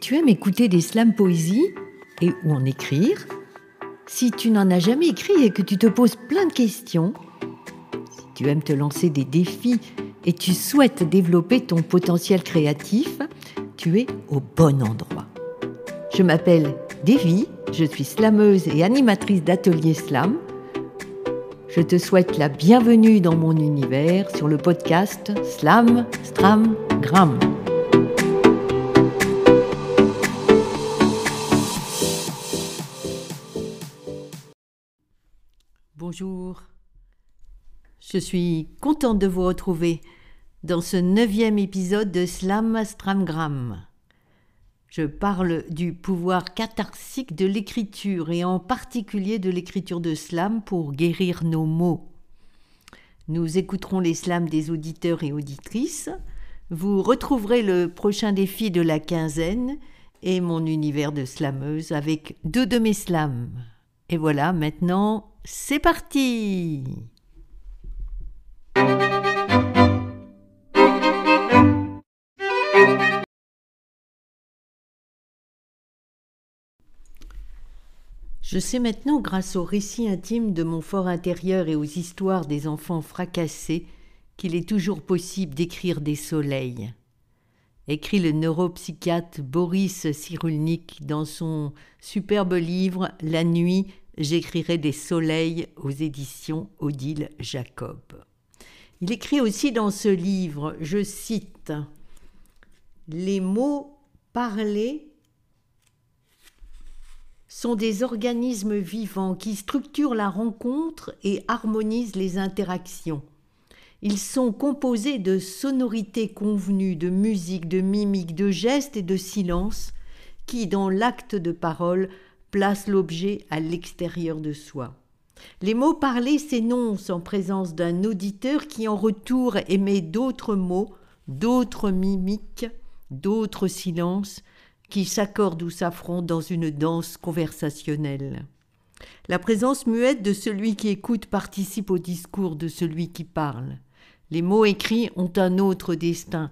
tu aimes écouter des slams poésie et ou en écrire, si tu n'en as jamais écrit et que tu te poses plein de questions, si tu aimes te lancer des défis et tu souhaites développer ton potentiel créatif, tu es au bon endroit. Je m'appelle Devi, je suis slameuse et animatrice d'atelier slam. Je te souhaite la bienvenue dans mon univers sur le podcast Slam, Stram, Gram. Bonjour. Je suis contente de vous retrouver dans ce neuvième épisode de Slam Stramgram. Je parle du pouvoir catharsique de l'écriture et en particulier de l'écriture de slam pour guérir nos maux. Nous écouterons les slams des auditeurs et auditrices. Vous retrouverez le prochain défi de la quinzaine et mon univers de slameuse avec deux de mes slams. Et voilà, maintenant, c'est parti Je sais maintenant, grâce aux récits intimes de mon fort intérieur et aux histoires des enfants fracassés, qu'il est toujours possible d'écrire des soleils. Écrit le neuropsychiatre Boris Cyrulnik dans son superbe livre La nuit, j'écrirai des soleils aux éditions Odile Jacob. Il écrit aussi dans ce livre, je cite, Les mots parlés sont des organismes vivants qui structurent la rencontre et harmonisent les interactions. Ils sont composés de sonorités convenues, de musique, de mimique, de gestes et de silence qui, dans l'acte de parole, placent l'objet à l'extérieur de soi. Les mots parlés s'énoncent en présence d'un auditeur qui en retour émet d'autres mots, d'autres mimiques, d'autres silences, qui s'accordent ou s'affrontent dans une danse conversationnelle. La présence muette de celui qui écoute participe au discours de celui qui parle. Les mots écrits ont un autre destin.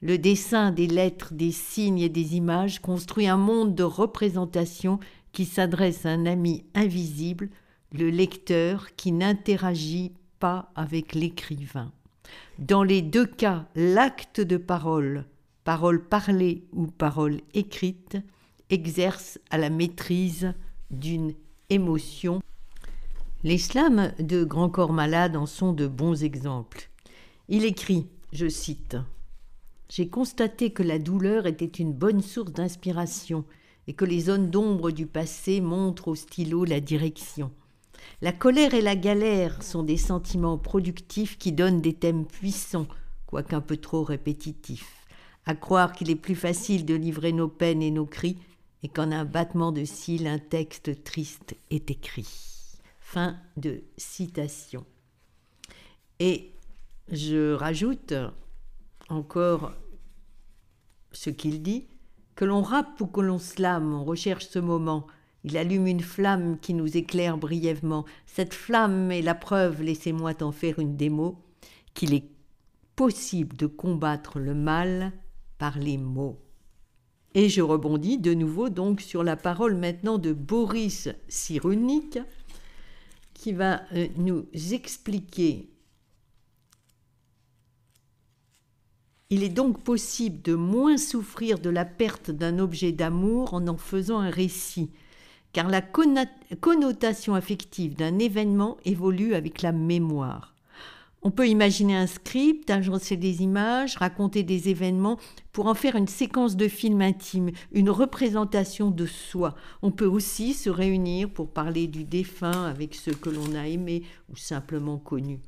Le dessin des lettres, des signes et des images construit un monde de représentation qui s'adresse à un ami invisible, le lecteur qui n'interagit pas avec l'écrivain. Dans les deux cas, l'acte de parole parole parlée ou parole écrite, exerce à la maîtrise d'une émotion. Les slams de Grand Corps Malade en sont de bons exemples. Il écrit, je cite, J'ai constaté que la douleur était une bonne source d'inspiration et que les zones d'ombre du passé montrent au stylo la direction. La colère et la galère sont des sentiments productifs qui donnent des thèmes puissants, quoiqu'un peu trop répétitifs à croire qu'il est plus facile de livrer nos peines et nos cris, et qu'en un battement de cils un texte triste est écrit. Fin de citation. Et je rajoute encore ce qu'il dit, que l'on rappe ou que l'on slame, on recherche ce moment. Il allume une flamme qui nous éclaire brièvement. Cette flamme est la preuve, laissez-moi t'en faire une démo, qu'il est possible de combattre le mal par les mots. Et je rebondis de nouveau donc sur la parole maintenant de Boris Cyrulnik qui va euh, nous expliquer Il est donc possible de moins souffrir de la perte d'un objet d'amour en en faisant un récit, car la connotation affective d'un événement évolue avec la mémoire. On peut imaginer un script, agencer des images, raconter des événements pour en faire une séquence de film intime, une représentation de soi. On peut aussi se réunir pour parler du défunt avec ceux que l'on a aimés ou simplement connus.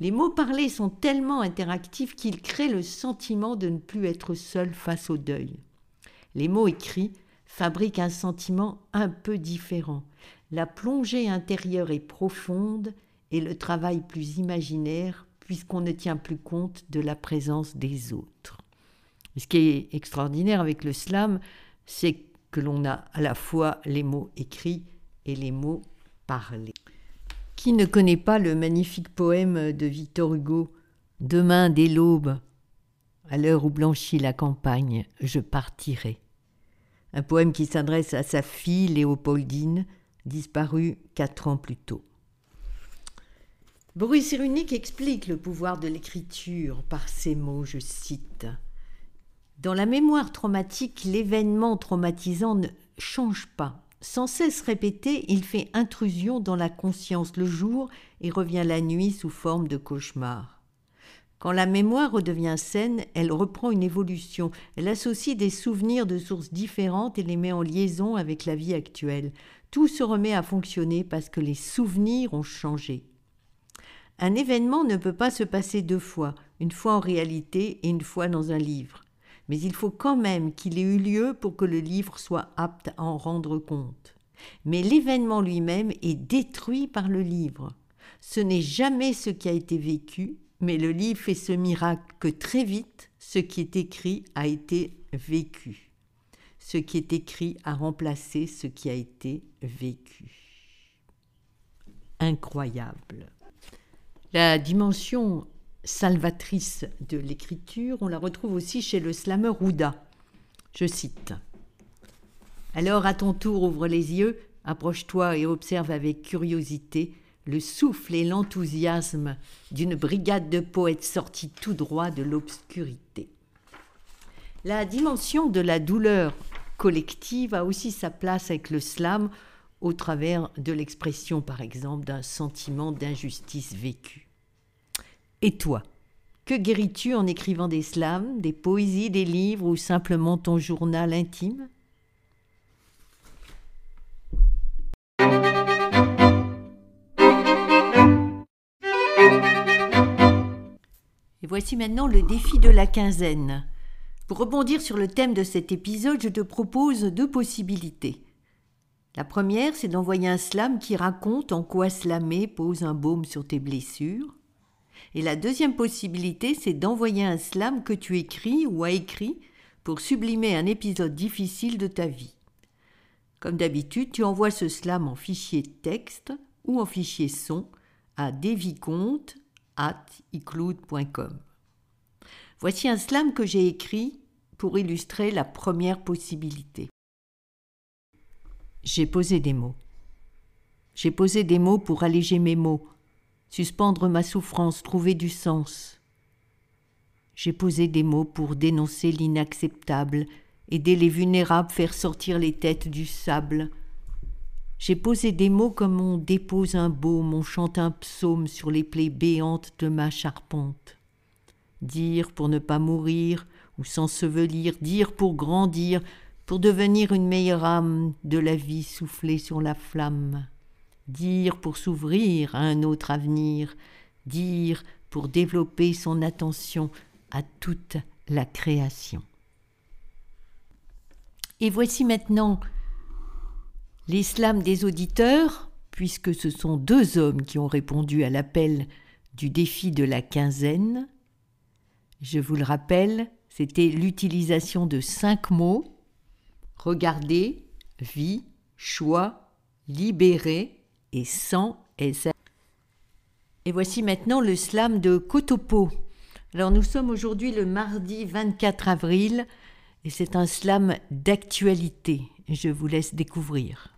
Les mots parlés sont tellement interactifs qu'ils créent le sentiment de ne plus être seul face au deuil. Les mots écrits fabriquent un sentiment un peu différent. La plongée intérieure est profonde et le travail plus imaginaire puisqu'on ne tient plus compte de la présence des autres. ce qui est extraordinaire avec le slam, c'est que l'on a à la fois les mots écrits et les mots parlés. Qui ne connaît pas le magnifique poème de Victor Hugo Demain dès l'aube, à l'heure où blanchit la campagne, je partirai. un poème qui s'adresse à sa fille Léopoldine, disparue quatre ans plus tôt. Boris Cyrulnik explique le pouvoir de l'écriture par ces mots, je cite. Dans la mémoire traumatique, l'événement traumatisant ne change pas. Sans cesse répété, il fait intrusion dans la conscience le jour et revient la nuit sous forme de cauchemar. Quand la mémoire redevient saine, elle reprend une évolution. Elle associe des souvenirs de sources différentes et les met en liaison avec la vie actuelle. Tout se remet à fonctionner parce que les souvenirs ont changé. Un événement ne peut pas se passer deux fois, une fois en réalité et une fois dans un livre. Mais il faut quand même qu'il ait eu lieu pour que le livre soit apte à en rendre compte. Mais l'événement lui-même est détruit par le livre. Ce n'est jamais ce qui a été vécu, mais le livre fait ce miracle que très vite, ce qui est écrit a été vécu. Ce qui est écrit a remplacé ce qui a été vécu. Incroyable. La dimension salvatrice de l'écriture, on la retrouve aussi chez le slammer Ouda. Je cite Alors à ton tour ouvre les yeux, approche-toi et observe avec curiosité le souffle et l'enthousiasme d'une brigade de poètes sortis tout droit de l'obscurité. La dimension de la douleur collective a aussi sa place avec le slam au travers de l'expression, par exemple, d'un sentiment d'injustice vécue. Et toi Que guéris-tu en écrivant des slams, des poésies, des livres ou simplement ton journal intime? Et voici maintenant le défi de la quinzaine. Pour rebondir sur le thème de cet épisode, je te propose deux possibilités. La première, c'est d'envoyer un slam qui raconte en quoi slammer pose un baume sur tes blessures. Et la deuxième possibilité, c'est d'envoyer un slam que tu écris ou as écrit pour sublimer un épisode difficile de ta vie. Comme d'habitude, tu envoies ce slam en fichier texte ou en fichier son à icloud.com. Voici un slam que j'ai écrit pour illustrer la première possibilité. J'ai posé des mots. J'ai posé des mots pour alléger mes mots, suspendre ma souffrance, trouver du sens. J'ai posé des mots pour dénoncer l'inacceptable, aider les vulnérables, faire sortir les têtes du sable. J'ai posé des mots comme on dépose un baume, on chante un psaume sur les plaies béantes de ma charpente. Dire pour ne pas mourir ou s'ensevelir, dire pour grandir, pour devenir une meilleure âme de la vie soufflée sur la flamme, dire pour s'ouvrir à un autre avenir, dire pour développer son attention à toute la création. Et voici maintenant les slams des auditeurs, puisque ce sont deux hommes qui ont répondu à l'appel du défi de la quinzaine. Je vous le rappelle, c'était l'utilisation de cinq mots Regardez, vie, choix, libéré et sans SR. Et voici maintenant le slam de Kotopo. Alors nous sommes aujourd'hui le mardi 24 avril et c'est un slam d'actualité. Je vous laisse découvrir.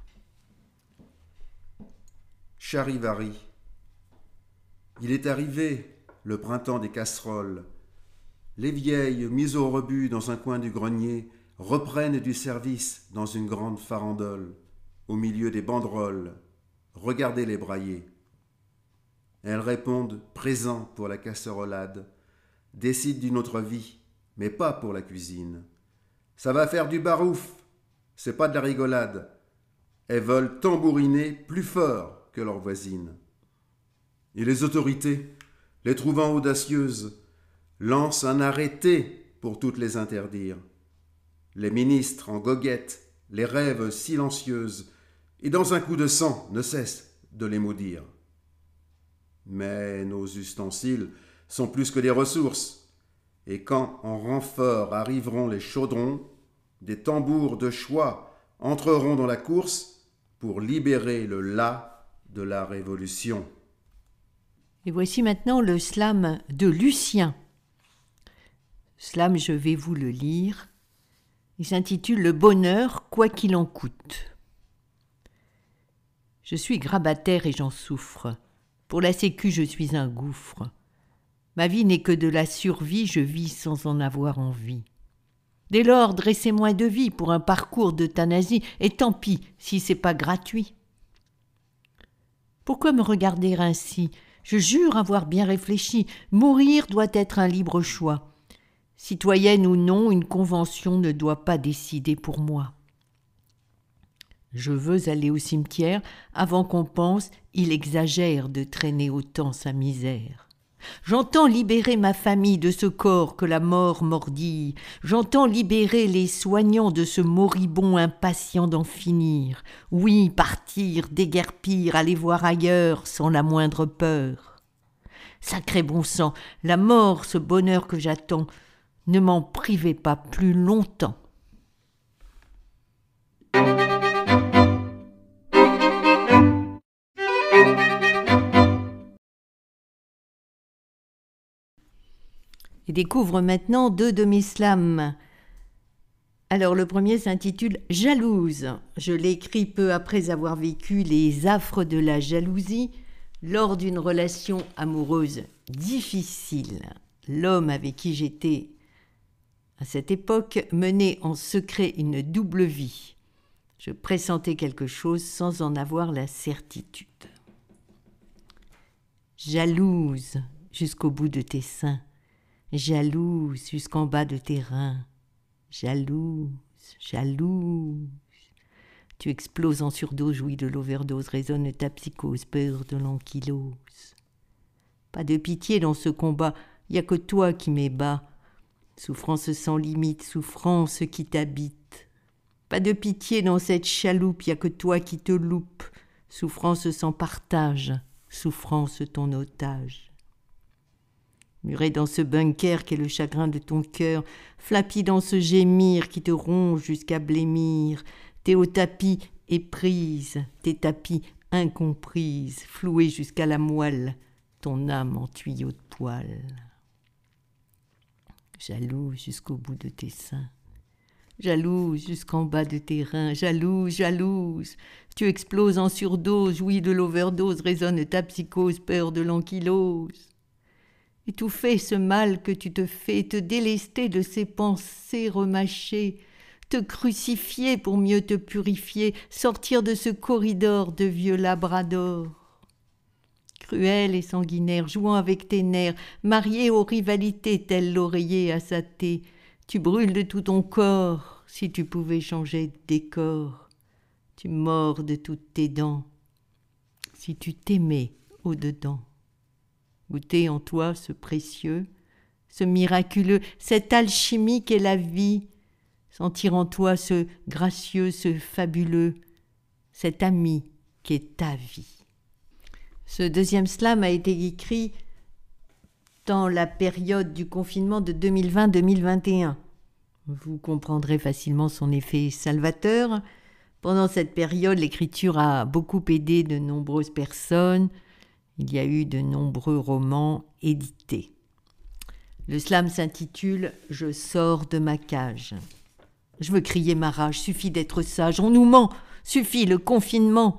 Charivari. Il est arrivé, le printemps des casseroles. Les vieilles, mises au rebut dans un coin du grenier, reprennent du service dans une grande farandole, au milieu des banderoles. Regardez les brailler. Elles répondent présent pour la casserolade, décident d'une autre vie, mais pas pour la cuisine. Ça va faire du barouf, c'est pas de la rigolade. Elles veulent tambouriner plus fort que leurs voisines. Et les autorités, les trouvant audacieuses, lancent un arrêté pour toutes les interdire les ministres en goguette, les rêves silencieuses, et dans un coup de sang ne cessent de les maudire. Mais nos ustensiles sont plus que des ressources, et quand en renfort arriveront les chaudrons, des tambours de choix entreront dans la course pour libérer le la de la révolution. Et voici maintenant le slam de Lucien. Slam, je vais vous le lire. Il s'intitule Le bonheur, quoi qu'il en coûte. Je suis grabataire et j'en souffre. Pour la sécu, je suis un gouffre. Ma vie n'est que de la survie, je vis sans en avoir envie. Dès lors, dressez-moi de vie pour un parcours d'euthanasie, et tant pis si c'est pas gratuit. Pourquoi me regarder ainsi? Je jure avoir bien réfléchi. Mourir doit être un libre choix. Citoyenne ou non, une convention ne doit pas décider pour moi. Je veux aller au cimetière avant qu'on pense il exagère de traîner autant sa misère. J'entends libérer ma famille de ce corps que la mort mordille. J'entends libérer les soignants de ce moribond impatient d'en finir. Oui, partir, déguerpir, aller voir ailleurs sans la moindre peur. Sacré bon sang, la mort, ce bonheur que j'attends, ne m'en privez pas plus longtemps. Et découvre maintenant deux de mes slams. Alors le premier s'intitule Jalouse. Je l'écris peu après avoir vécu les affres de la jalousie lors d'une relation amoureuse difficile. L'homme avec qui j'étais à cette époque menait en secret une double vie. Je pressentais quelque chose sans en avoir la certitude. Jalouse jusqu'au bout de tes seins jalouse jusqu'en bas de tes reins, jalouse, jalouse. Tu exploses en surdose, jouis de l'overdose, résonne ta psychose, peur de l'ankylose. Pas de pitié dans ce combat, y a que toi qui m'ébats. Souffrance sans limite, souffrance qui t'habite. Pas de pitié dans cette chaloupe, y a que toi qui te loupe. Souffrance sans partage, souffrance ton otage muré dans ce bunker qu'est le chagrin de ton cœur, flappi dans ce gémir qui te ronge jusqu'à blêmir, t'es au tapis éprise, tes tapis incomprises, floués jusqu'à la moelle, ton âme en tuyau de poil. Jaloux jusqu'au bout de tes seins, jalouse jusqu'en bas de tes reins, jalouse, jalouse. Tu exploses en surdose, jouis de l'overdose, résonne ta psychose, peur de l'ankylose étouffer ce mal que tu te fais, te délester de ces pensées remâchées, te crucifier pour mieux te purifier, sortir de ce corridor de vieux labrador. Cruel et sanguinaire, jouant avec tes nerfs, marié aux rivalités tel l'oreiller à sa thé, tu brûles de tout ton corps si tu pouvais changer de décor. Tu mords de toutes tes dents si tu t'aimais au-dedans goûter en toi ce précieux, ce miraculeux, cette alchimie qu'est la vie, sentir en toi ce gracieux, ce fabuleux, cet ami qui est ta vie. Ce deuxième slam a été écrit dans la période du confinement de 2020-2021. Vous comprendrez facilement son effet salvateur. Pendant cette période, l'écriture a beaucoup aidé de nombreuses personnes, il y a eu de nombreux romans édités. Le slam s'intitule Je sors de ma cage. Je veux crier ma rage, suffit d'être sage, on nous ment, suffit le confinement.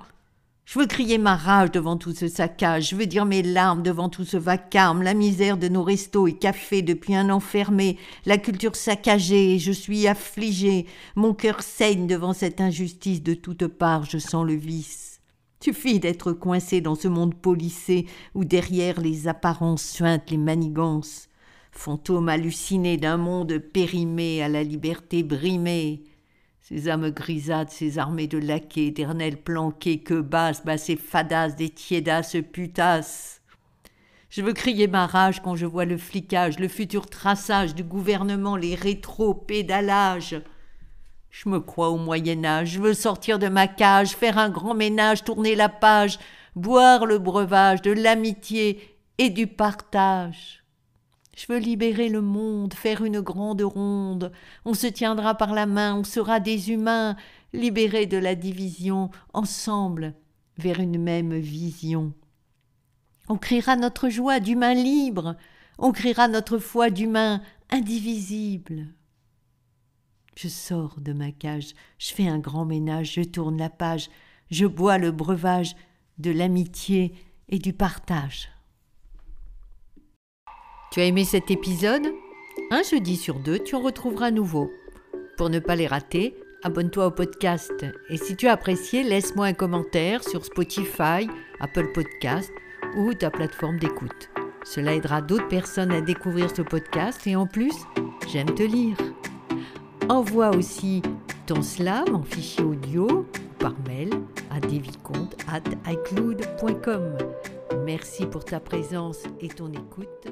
Je veux crier ma rage devant tout ce saccage, je veux dire mes larmes devant tout ce vacarme, la misère de nos restos et cafés depuis un an fermé, la culture saccagée, je suis affligée, mon cœur saigne devant cette injustice de toutes parts, je sens le vice. Suffit d'être coincé dans ce monde polissé où derrière les apparences suintent les manigances, fantômes hallucinés d'un monde périmé à la liberté brimée. Ces âmes grisâtres, ces armées de laquais, éternels planqués, que basses, basses et fadasses, des tiédasses putasses. Je veux crier ma rage quand je vois le flicage, le futur traçage du gouvernement, les rétro-pédalages. Je me crois au Moyen Âge, je veux sortir de ma cage, faire un grand ménage, tourner la page, boire le breuvage de l'amitié et du partage. Je veux libérer le monde, faire une grande ronde. On se tiendra par la main, on sera des humains, libérés de la division, ensemble, vers une même vision. On criera notre joie d'humain libre, on criera notre foi d'humain indivisible. Je sors de ma cage, je fais un grand ménage, je tourne la page, je bois le breuvage de l'amitié et du partage. Tu as aimé cet épisode? Un jeudi sur deux, tu en retrouveras nouveau. Pour ne pas les rater, abonne-toi au podcast. Et si tu as apprécié, laisse-moi un commentaire sur Spotify, Apple Podcast ou ta plateforme d'écoute. Cela aidera d'autres personnes à découvrir ce podcast et en plus, j'aime te lire. Envoie aussi ton slam en fichier audio par mail à devicomte.icloud.com. Merci pour ta présence et ton écoute.